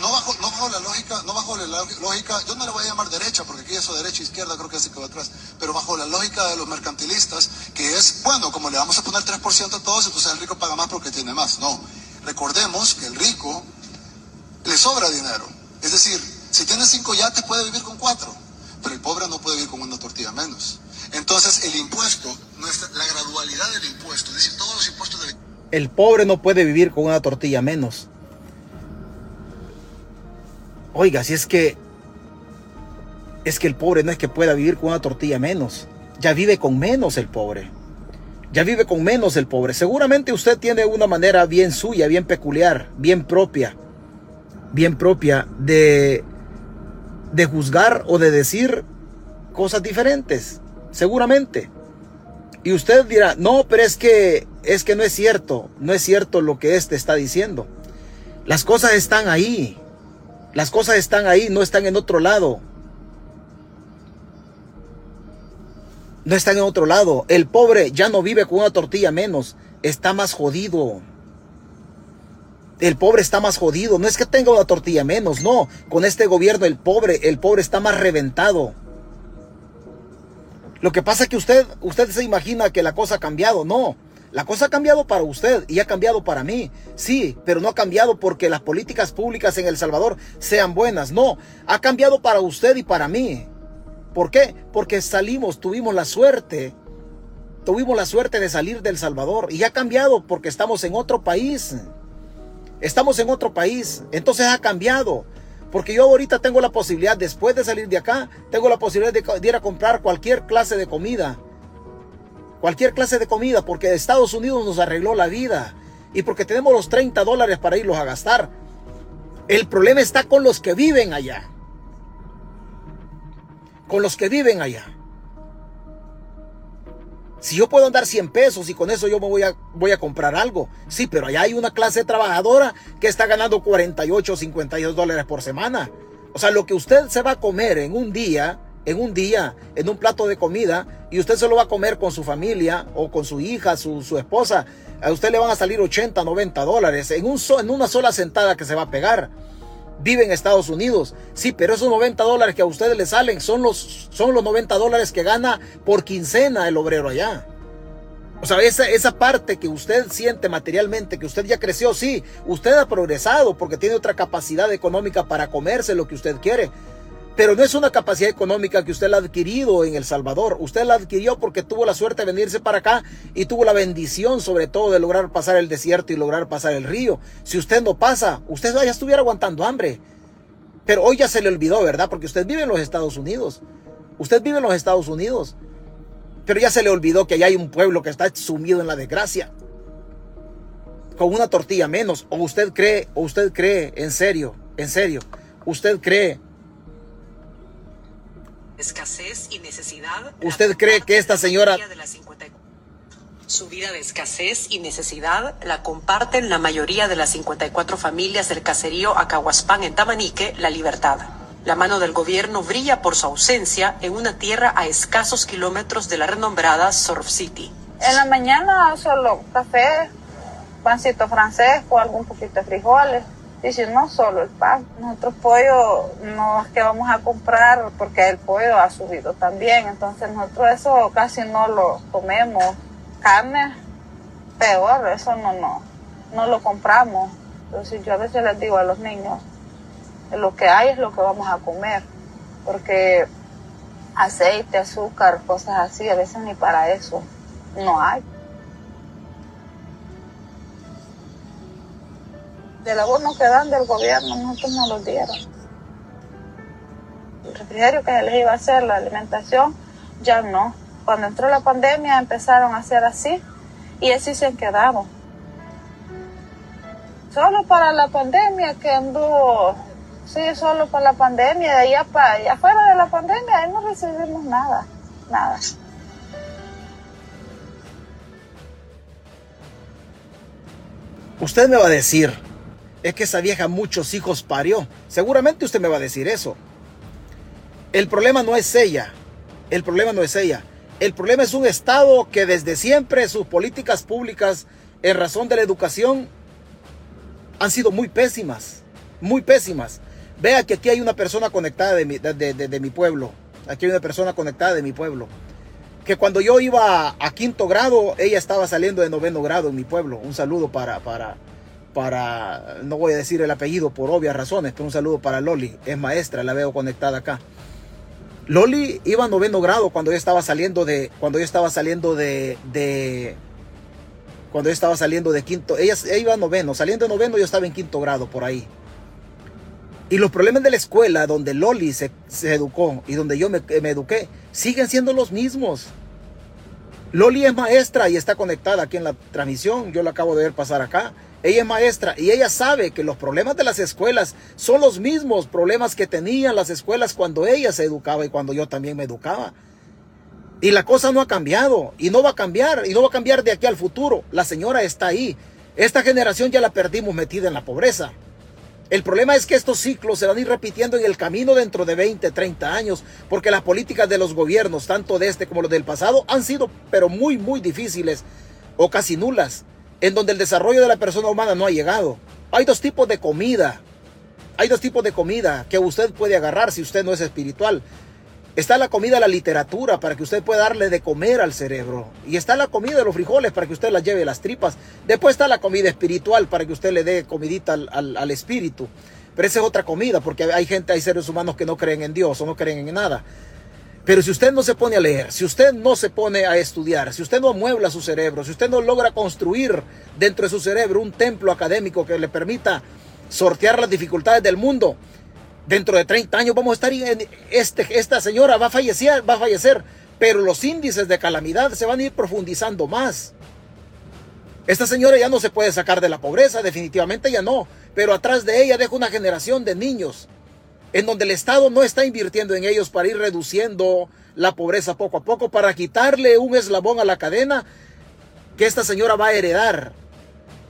no, bajo, no bajo la lógica, no bajo la lógica, yo no le voy a llamar derecha, porque aquí eso derecha izquierda creo que es que va atrás, pero bajo la lógica de los mercantilistas, que es, bueno, como le vamos a poner 3% a todos, entonces el rico paga más porque tiene más. No, recordemos que el rico le sobra dinero. Es decir, si tiene cinco yates puede vivir con cuatro, pero el pobre no puede vivir con una tortilla menos. Entonces el impuesto, nuestra, la gradualidad del impuesto, es decir, todos los impuestos del... El pobre no puede vivir con una tortilla menos. Oiga, si es que es que el pobre no es que pueda vivir con una tortilla menos, ya vive con menos el pobre. Ya vive con menos el pobre. Seguramente usted tiene una manera bien suya, bien peculiar, bien propia, bien propia de de juzgar o de decir cosas diferentes, seguramente. Y usted dirá, "No, pero es que es que no es cierto, no es cierto lo que este está diciendo." Las cosas están ahí. Las cosas están ahí, no están en otro lado. No están en otro lado. El pobre ya no vive con una tortilla menos. Está más jodido. El pobre está más jodido. No es que tenga una tortilla menos, no. Con este gobierno el pobre, el pobre está más reventado. Lo que pasa es que usted, usted se imagina que la cosa ha cambiado. No. La cosa ha cambiado para usted y ha cambiado para mí. Sí, pero no ha cambiado porque las políticas públicas en El Salvador sean buenas. No, ha cambiado para usted y para mí. ¿Por qué? Porque salimos, tuvimos la suerte. Tuvimos la suerte de salir del Salvador y ha cambiado porque estamos en otro país. Estamos en otro país. Entonces ha cambiado. Porque yo ahorita tengo la posibilidad, después de salir de acá, tengo la posibilidad de, ir a comprar cualquier clase de comida cualquier clase de comida, porque Estados Unidos nos arregló la vida y porque tenemos los 30 dólares para irlos a gastar. El problema está con los que viven allá. Con los que viven allá. Si yo puedo dar 100 pesos y con eso yo me voy a, voy a comprar algo. Sí, pero allá hay una clase trabajadora que está ganando 48 o 52 dólares por semana. O sea, lo que usted se va a comer en un día en un día, en un plato de comida, y usted se lo va a comer con su familia o con su hija, su, esposa, a usted le van a salir 80, 90 dólares en, un en una sola sentada que se va a pegar. Vive en Estados Unidos, sí, pero esos 90 dólares que a ustedes le salen son los, son los 90 dólares que gana por quincena el obrero allá. O sea, esa, esa parte que usted siente materialmente, que usted ya creció, sí, usted ha progresado porque tiene otra capacidad económica para comerse lo que usted quiere. Pero no es una capacidad económica que usted la ha adquirido en El Salvador. Usted la adquirió porque tuvo la suerte de venirse para acá y tuvo la bendición sobre todo de lograr pasar el desierto y lograr pasar el río. Si usted no pasa, usted ya estuviera aguantando hambre. Pero hoy ya se le olvidó, ¿verdad? Porque usted vive en los Estados Unidos. Usted vive en los Estados Unidos. Pero ya se le olvidó que allá hay un pueblo que está sumido en la desgracia. Con una tortilla menos. O usted cree, o usted cree, en serio, en serio, usted cree escasez y necesidad. ¿Usted cree que esta señora Su vida de escasez y necesidad la comparten la mayoría de las 54 familias del caserío Acahuaspán en Tamanique, La Libertad. La mano del gobierno brilla por su ausencia en una tierra a escasos kilómetros de la renombrada Surf City. En la mañana solo café, pancito francés con algún poquito de frijoles. Si no, solo el pan. Nosotros pollo no es que vamos a comprar porque el pollo ha subido también. Entonces nosotros eso casi no lo comemos carne, peor, eso no, no, no lo compramos. Entonces yo a veces les digo a los niños, lo que hay es lo que vamos a comer, porque aceite, azúcar, cosas así, a veces ni para eso no hay. Del abono que dan del gobierno, nosotros no los dieron. El refrigerio que se les iba a hacer, la alimentación, ya no cuando entró la pandemia empezaron a hacer así y así se han quedado. Solo para la pandemia que anduvo, sí, solo para la pandemia, de allá para allá, de la pandemia, ahí no recibimos nada, nada. Usted me va a decir, es que esa vieja muchos hijos parió. Seguramente usted me va a decir eso. El problema no es ella. El problema no es ella. El problema es un Estado que desde siempre sus políticas públicas en razón de la educación han sido muy pésimas, muy pésimas. Vea que aquí hay una persona conectada de mi, de, mi pueblo, aquí hay una persona conectada de mi pueblo, que cuando yo iba a, quinto grado, ella estaba saliendo de noveno grado en mi pueblo. Un saludo para, para, no voy a decir el apellido por obvias razones, pero un saludo para Loli, es maestra, la veo conectada acá. Loli iba a noveno grado cuando yo estaba saliendo de, cuando yo estaba saliendo de, cuando yo estaba saliendo de quinto, ella, iba a noveno, saliendo de noveno yo estaba en quinto grado por ahí. Y los problemas de la escuela donde Loli se, educó y donde yo me, me, eduqué siguen siendo los mismos. Loli es maestra y está conectada aquí en la transmisión, yo la acabo de ver pasar acá. Ella es maestra y ella sabe que los problemas de las escuelas son los mismos problemas que tenían las escuelas cuando ella se educaba y cuando yo también me educaba. Y la cosa no ha cambiado y no va a cambiar y no va a cambiar de aquí al futuro. La señora está ahí. Esta generación ya la perdimos metida en la pobreza. El problema es que estos ciclos se van a ir repitiendo en el camino dentro de 20, 30 años, porque las políticas de los gobiernos, tanto de este como los del pasado, han sido pero muy, muy difíciles o casi nulas en donde el desarrollo de la persona humana no ha llegado. Hay dos tipos de comida. Hay dos tipos de comida que usted puede agarrar si usted no es espiritual. Está la comida de la literatura para que usted pueda darle de comer al cerebro. Y está la comida de los frijoles para que usted la lleve las tripas. Después está la comida espiritual para que usted le dé comidita al, al espíritu. Pero esa es otra comida porque hay gente, hay seres humanos que no creen en Dios o no creen en nada. Pero si usted no se pone a leer, si usted no se pone a estudiar, si usted no muebla su cerebro, si usted no logra construir dentro de su cerebro un templo académico que le permita sortear las dificultades del mundo, dentro de 30 años vamos a estar en este, esta señora va a fallecer, va a fallecer, pero los índices de calamidad se van a ir profundizando más. Esta señora ya no se puede sacar de la pobreza, definitivamente ya no, pero atrás de ella deja una generación de niños en donde el Estado no está invirtiendo en ellos para ir reduciendo la pobreza poco a poco, para quitarle un eslabón a la cadena que esta señora va a heredar.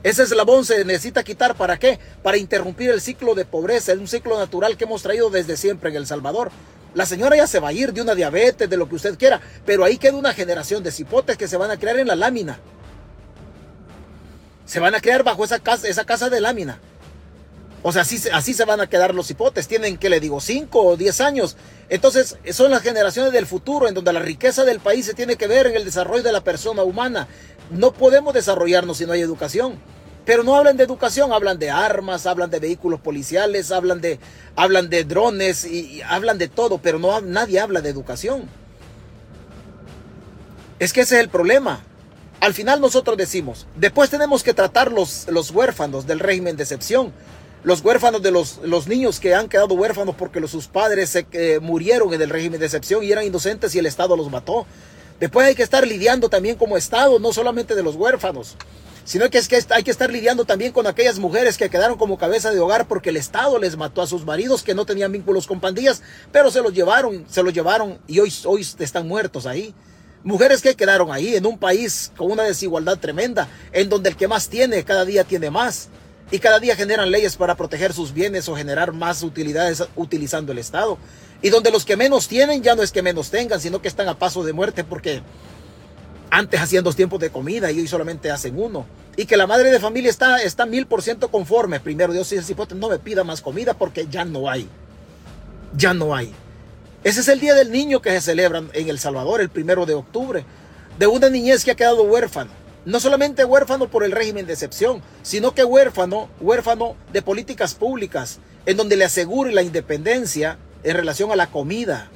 Ese eslabón se necesita quitar para qué? Para interrumpir el ciclo de pobreza, es un ciclo natural que hemos traído desde siempre en El Salvador. La señora ya se va a ir de una diabetes, de lo que usted quiera, pero ahí queda una generación de cipotes que se van a crear en la lámina. Se van a crear bajo esa casa, esa casa de lámina. O sea, así, así se van a quedar los hipotes. Tienen, que le digo, 5 o 10 años. Entonces, son las generaciones del futuro en donde la riqueza del país se tiene que ver en el desarrollo de la persona humana. No podemos desarrollarnos si no hay educación. Pero no hablan de educación, hablan de armas, hablan de vehículos policiales, hablan de, hablan de drones y, hablan de todo, pero no, nadie habla de educación. Es que ese es el problema. Al final nosotros decimos, después tenemos que tratar los, los huérfanos del régimen de excepción los huérfanos de los, los niños que han quedado huérfanos porque los, sus padres se, eh, murieron en el régimen de excepción y eran inocentes y el Estado los mató. Después hay que estar lidiando también como Estado, no solamente de los huérfanos, sino que, es que hay que estar lidiando también con aquellas mujeres que quedaron como cabeza de hogar porque el Estado les mató a sus maridos que no tenían vínculos con pandillas, pero se los llevaron, se los llevaron y hoy, hoy están muertos ahí. Mujeres que quedaron ahí en un país con una desigualdad tremenda, en donde el que más tiene cada día tiene más y cada día generan leyes para proteger sus bienes o generar más utilidades utilizando el Estado. Y donde los que menos tienen ya no es que menos tengan, sino que están a paso de muerte porque antes hacían dos tiempos de comida y hoy solamente hacen uno. Y que la madre de familia está, está mil por ciento conforme. Primero Dios dice, no me pida más comida porque ya no hay. Ya no hay. Ese es el Día del Niño que se celebra en El Salvador, el primero de octubre, de una niñez que ha quedado huérfana. No solamente huérfano por el régimen de excepción, sino que huérfano, huérfano de políticas públicas, en donde le asegure la independencia en relación a la comida,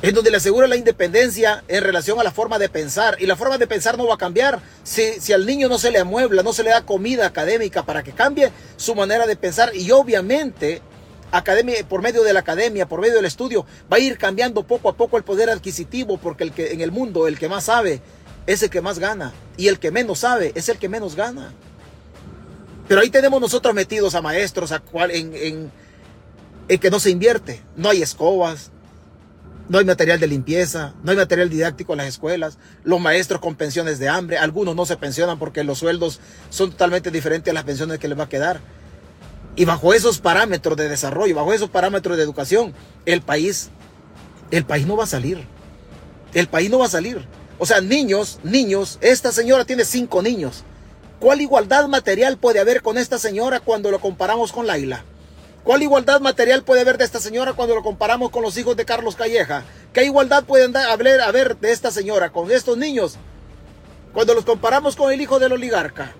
en donde le asegure la independencia en relación a la forma de pensar. Y la forma de pensar no va a cambiar si, si al niño no se le amuebla, no se le da comida académica para que cambie su manera de pensar. Y obviamente academia, por medio de la academia, por medio del estudio, va a ir cambiando poco a poco el poder adquisitivo, porque el que, en el mundo el que más sabe es el que más gana, y el que menos sabe es el que menos gana. Pero ahí tenemos nosotros metidos a maestros a en, en que no se invierte, no hay escobas, no hay material de limpieza, no hay material didáctico en las escuelas, los maestros con pensiones de hambre, algunos no se pensionan porque los sueldos son totalmente diferentes a las pensiones que les va a quedar. Y bajo esos parámetros de desarrollo, bajo esos parámetros de educación, el país, el país no va a salir. El país no va a salir. O sea, niños, niños, esta señora tiene cinco niños. ¿Cuál igualdad material puede haber con esta señora cuando lo comparamos con Laila? ¿Cuál igualdad material puede haber de esta señora cuando lo comparamos con los hijos de Carlos Calleja? ¿Qué igualdad puede haber, haber de esta señora con estos niños cuando los comparamos con el hijo del oligarca?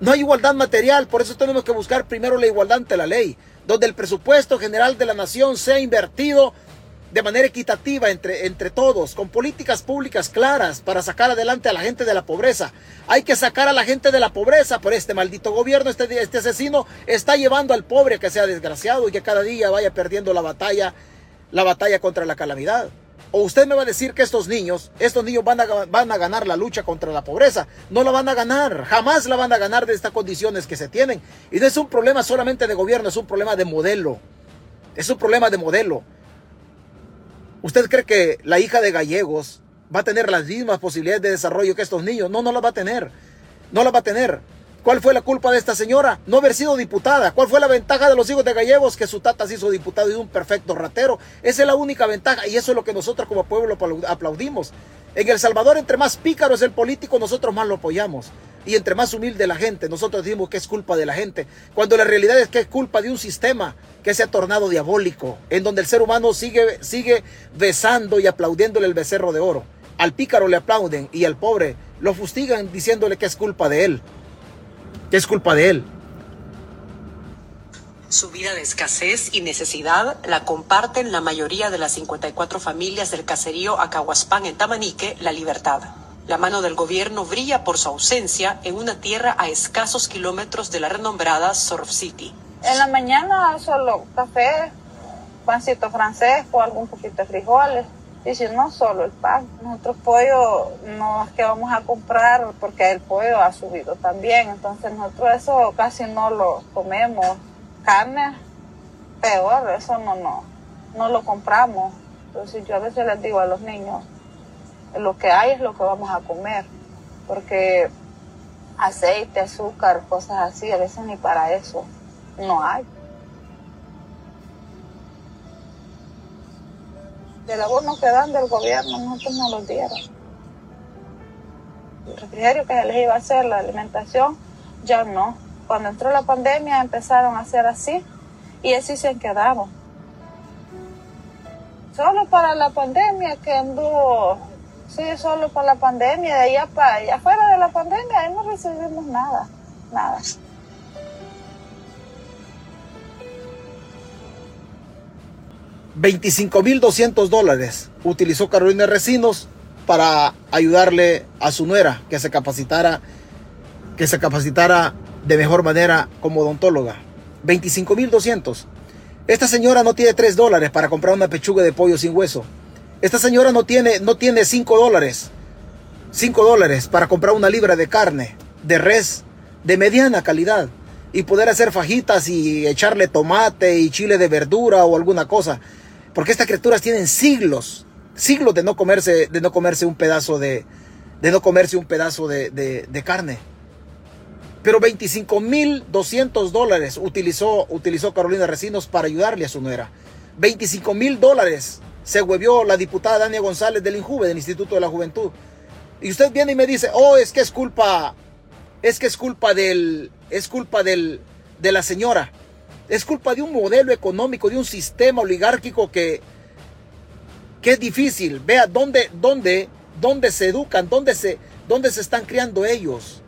No hay igualdad material, por eso tenemos que buscar primero la igualdad ante la ley, donde el presupuesto general de la nación sea invertido de manera equitativa entre, entre todos, con políticas públicas claras para sacar adelante a la gente de la pobreza. Hay que sacar a la gente de la pobreza, por este maldito gobierno, este, este asesino está llevando al pobre que sea desgraciado y que cada día vaya perdiendo la batalla, la batalla contra la calamidad. O usted me va a decir que estos niños, estos niños van a, van a ganar la lucha contra la pobreza. No la van a ganar, jamás la van a ganar de estas condiciones que se tienen. Y no es un problema solamente de gobierno, es un problema de modelo. Es un problema de modelo. ¿Usted cree que la hija de gallegos va a tener las mismas posibilidades de desarrollo que estos niños? No, no las va a tener. No las va a tener. ¿Cuál fue la culpa de esta señora? No haber sido diputada. ¿Cuál fue la ventaja de los hijos de Gallegos? Que su tata se hizo diputado y un perfecto ratero. Esa es la única ventaja y eso es lo que nosotros como pueblo aplaudimos. En El Salvador, entre más pícaro es el político, nosotros más lo apoyamos. Y entre más humilde la gente, nosotros decimos que es culpa de la gente. Cuando la realidad es que es culpa de un sistema que se ha tornado diabólico, en donde el ser humano sigue, sigue besando y aplaudiéndole el becerro de oro. Al pícaro le aplauden y al pobre lo fustigan diciéndole que es culpa de él que es culpa de él. Su vida de escasez y necesidad la comparten la mayoría de las 54 familias del caserío Acahuaspán en Tamanique, La Libertad. La mano del gobierno brilla por su ausencia en una tierra a escasos kilómetros de la renombrada Surf City. En la mañana solo café, pancito francés o algún poquito de frijoles. Y si no, solo el pan. Nosotros pollo no es que vamos a comprar porque el pollo ha subido también. Entonces nosotros eso casi no lo comemos. Carne, peor, eso no, no, no lo compramos. Entonces yo a veces les digo a los niños, lo que hay es lo que vamos a comer. Porque aceite, azúcar, cosas así, a veces ni para eso no hay. del abono que dan del gobierno, nosotros no los dieron. El refrigerio que se les iba a hacer, la alimentación, ya no. Cuando entró la pandemia empezaron a hacer así y así se quedaron. Solo para la pandemia que anduvo, sí, solo para la pandemia, de allá para allá, afuera de la pandemia, ahí no recibimos nada, nada. 25.200 dólares utilizó Carolina Recinos para ayudarle a su nuera que se capacitara, que se capacitara de mejor manera como odontóloga. 25.200. Esta señora no tiene 3 dólares para comprar una pechuga de pollo sin hueso. Esta señora no tiene, no tiene 5 dólares. 5 dólares para comprar una libra de carne, de res, de mediana calidad. Y poder hacer fajitas y echarle tomate y chile de verdura o alguna cosa. Porque estas criaturas tienen siglos, siglos de no comerse, de no comerse un pedazo de, de no comerse un pedazo de, de carne. Pero 25.200 dólares utilizó, utilizó Carolina Recinos para ayudarle a su nuera. 25 mil dólares se huevió la diputada Dania González del INJUVE, del Instituto de la Juventud. Y usted viene y me dice, oh, es que es culpa, es que es culpa del, es culpa del, de la señora. Es culpa de un modelo económico, de un sistema oligárquico que, que es difícil. Vea dónde, dónde, dónde se educan, dónde se, dónde se están criando ellos.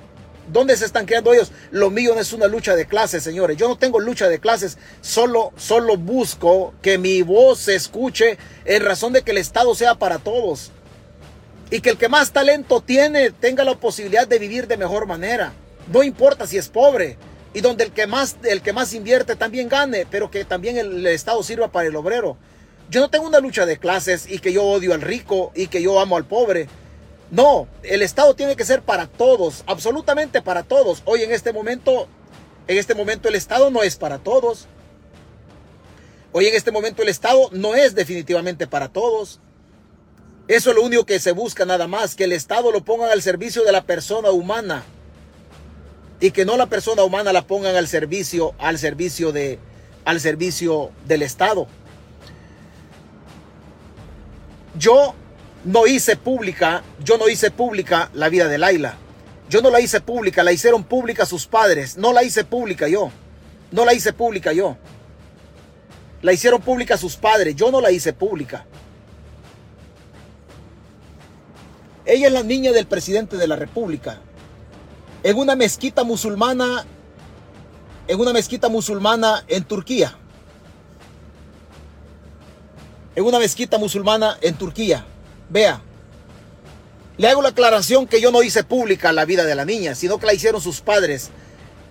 ¿Dónde se están creando ellos? Lo mío no es una lucha de clases, señores. Yo no tengo lucha de clases. Solo, solo busco que mi voz se escuche en razón de que el Estado sea para todos. Y que el que más talento tiene tenga la posibilidad de vivir de mejor manera. No importa si es pobre. Y donde el que más, el que más invierte también gane, pero que también el Estado sirva para el obrero. Yo no tengo una lucha de clases y que yo odio al rico y que yo amo al pobre. No, el Estado tiene que ser para todos, absolutamente para todos. Hoy en este momento, en este momento el Estado no es para todos. Hoy en este momento el Estado no es definitivamente para todos. Eso es lo único que se busca nada más, que el Estado lo pongan al servicio de la persona humana y que no la persona humana la pongan al servicio al servicio de al servicio del Estado. Yo no hice pública, yo no hice pública la vida de Laila. Yo no la hice pública, la hicieron pública sus padres. No la hice pública yo. No la hice pública yo. La hicieron pública sus padres. Yo no la hice pública. Ella es la niña del presidente de la República. En una mezquita musulmana, en una mezquita musulmana en Turquía. En una mezquita musulmana en Turquía. Vea, le hago la aclaración que yo no hice pública la vida de la niña, sino que la hicieron sus padres.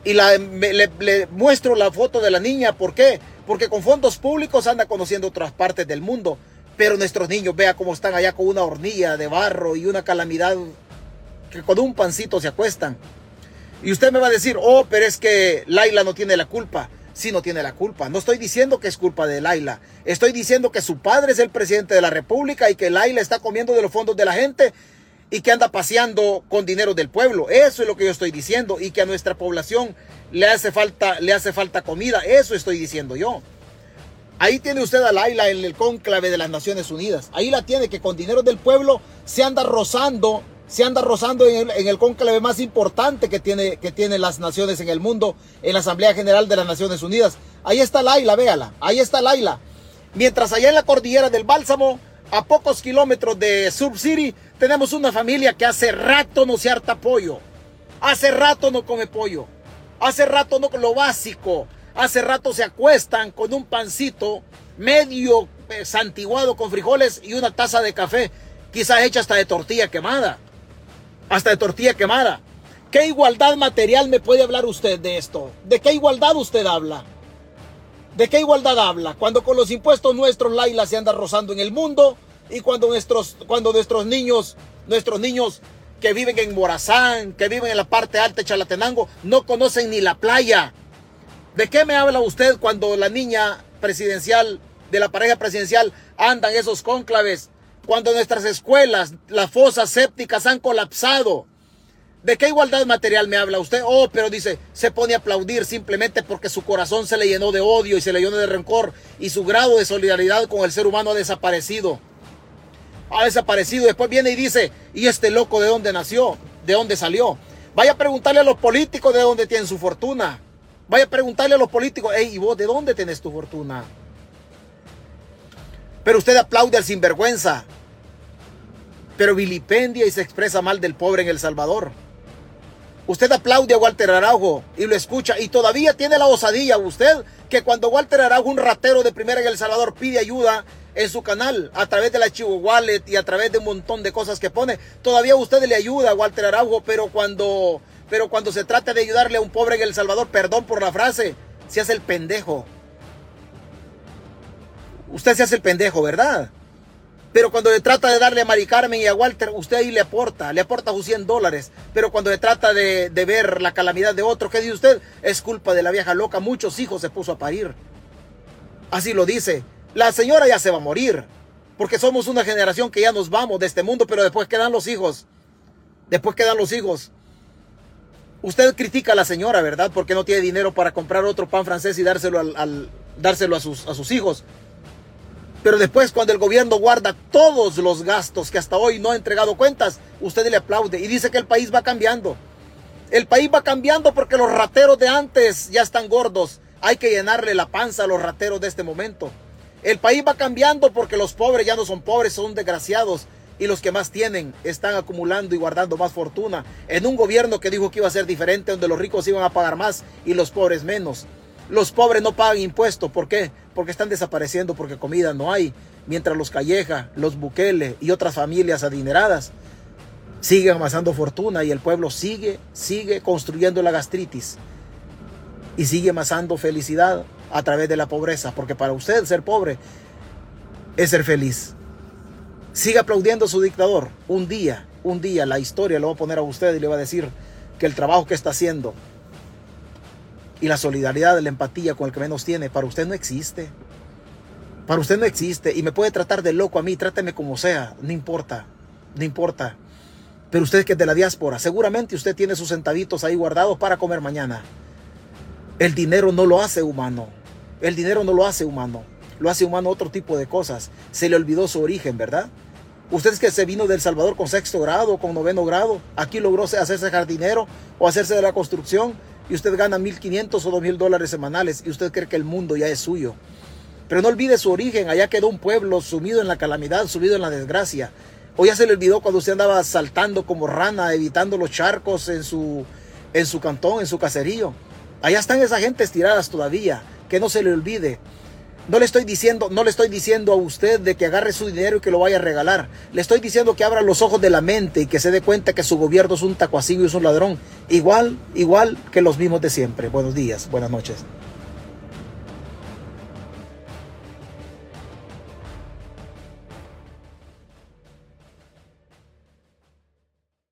Y la, le, muestro la foto de la niña. ¿Por qué? Porque con fondos públicos anda conociendo otras partes del mundo. Pero nuestros niños, vea cómo están allá con una hornilla de barro y una calamidad que con un pancito se acuestan. Y usted me va a decir, oh, pero es que Laila no tiene la culpa si no tiene la culpa. No estoy diciendo que es culpa de Laila. Estoy diciendo que su padre es el presidente de la República y que Laila está comiendo de los fondos de la gente y que anda paseando con dinero del pueblo. Eso es lo que yo estoy diciendo y que a nuestra población le hace falta, le hace falta comida. Eso estoy diciendo yo. Ahí tiene usted a Laila en el cónclave de las Naciones Unidas. Ahí la tiene que con dinero del pueblo se anda rozando se anda rozando en el, cónclave más importante que tiene, que tiene las naciones en el mundo, en la Asamblea General de las Naciones Unidas. Ahí está Laila, véala, ahí está Laila. Mientras allá en la cordillera del Bálsamo, a pocos kilómetros de Sub City, tenemos una familia que hace rato no se harta pollo. Hace rato no come pollo. Hace rato no lo básico. Hace rato se acuestan con un pancito medio eh, santiguado con frijoles y una taza de café, quizás hecha hasta de tortilla quemada hasta de tortilla quemada. ¿Qué igualdad material me puede hablar usted de esto? ¿De qué igualdad usted habla? ¿De qué igualdad habla? Cuando con los impuestos nuestros Laila se anda rozando en el mundo y cuando nuestros, cuando nuestros niños, nuestros niños que viven en Morazán, que viven en la parte alta de Chalatenango, no conocen ni la playa. ¿De qué me habla usted cuando la niña presidencial, de la pareja presidencial, andan esos cónclaves cuando nuestras escuelas, las fosas sépticas han colapsado. ¿De qué igualdad material me habla usted? Oh, pero dice, se pone a aplaudir simplemente porque su corazón se le llenó de odio y se le llenó de rencor y su grado de solidaridad con el ser humano ha desaparecido. Ha desaparecido. Después viene y dice, ¿y este loco de dónde nació? ¿De dónde salió? Vaya a preguntarle a los políticos de dónde tienen su fortuna. Vaya a preguntarle a los políticos, hey, ¿y vos de dónde tenés tu fortuna? Pero usted aplaude al sinvergüenza. Pero vilipendia y se expresa mal del pobre en El Salvador. Usted aplaude a Walter Araujo y lo escucha y todavía tiene la osadía usted que cuando Walter Araujo, un ratero de primera en El Salvador, pide ayuda en su canal a través de la Chivo Wallet y a través de un montón de cosas que pone, todavía usted le ayuda a Walter Araujo, pero cuando, pero cuando se trata de ayudarle a un pobre en El Salvador, perdón por la frase, se hace el pendejo. Usted se hace el pendejo, ¿verdad? Pero cuando le trata de darle a Mari Carmen y a Walter, usted ahí le aporta, le aporta sus 100 dólares. Pero cuando le trata de, ver la calamidad de otro, ¿qué dice usted? Es culpa de la vieja loca, muchos hijos se puso a parir. Así lo dice. La señora ya se va a morir. Porque somos una generación que ya nos vamos de este mundo, pero después quedan los hijos. Después quedan los hijos. Usted critica a la señora, ¿verdad? Porque no tiene dinero para comprar otro pan francés y dárselo, al, dárselo a, sus, a sus hijos. Pero después, cuando el gobierno guarda todos los gastos que hasta hoy no ha entregado cuentas, usted le aplaude y dice que el país va cambiando. El país va cambiando porque los rateros de antes ya están gordos. Hay que llenarle la panza a los rateros de este momento. El país va cambiando porque los pobres ya no son pobres, son desgraciados. Y los que más tienen están acumulando y guardando más fortuna. En un gobierno que dijo que iba a ser diferente, donde los ricos iban a pagar más y los pobres menos. Los pobres no pagan impuestos. ¿Por qué? Porque están desapareciendo, porque comida no hay. Mientras los Calleja, los Bukele y otras familias adineradas siguen amasando fortuna y el pueblo sigue, sigue construyendo la gastritis y sigue amasando felicidad a través de la pobreza, porque para usted ser pobre es ser feliz. Sigue aplaudiendo a su dictador. Un día, un día la historia lo va a poner a usted y le va a decir que el trabajo que está haciendo y la solidaridad, la empatía con el que menos tiene, para usted no existe. Para usted no existe y me puede tratar de loco a mí, tráteme como sea, no importa, no importa. Pero usted que es de la diáspora, seguramente usted tiene sus centavitos ahí guardados para comer mañana. El dinero no lo hace humano. El dinero no lo hace humano. Lo hace humano otro tipo de cosas. Se le olvidó su origen, ¿verdad? Usted es que se vino del Salvador con sexto grado, con noveno grado. Aquí logró hacerse jardinero o hacerse de la construcción y usted gana 1.500 o 2.000 dólares semanales y usted cree que el mundo ya es suyo. Pero no olvide su origen, allá quedó un pueblo sumido en la calamidad, sumido en la desgracia. O ya se le olvidó cuando usted andaba saltando como rana, evitando los charcos en su, en su cantón, en su caserío. Allá están esas gentes tiradas todavía, que no se le olvide. No le estoy diciendo, no le estoy diciendo a usted de que agarre su dinero y que lo vaya a regalar. Le estoy diciendo que abra los ojos de la mente y que se dé cuenta que su gobierno es un tacuacillo y es un ladrón. Igual, igual que los mismos de siempre. Buenos días, buenas noches.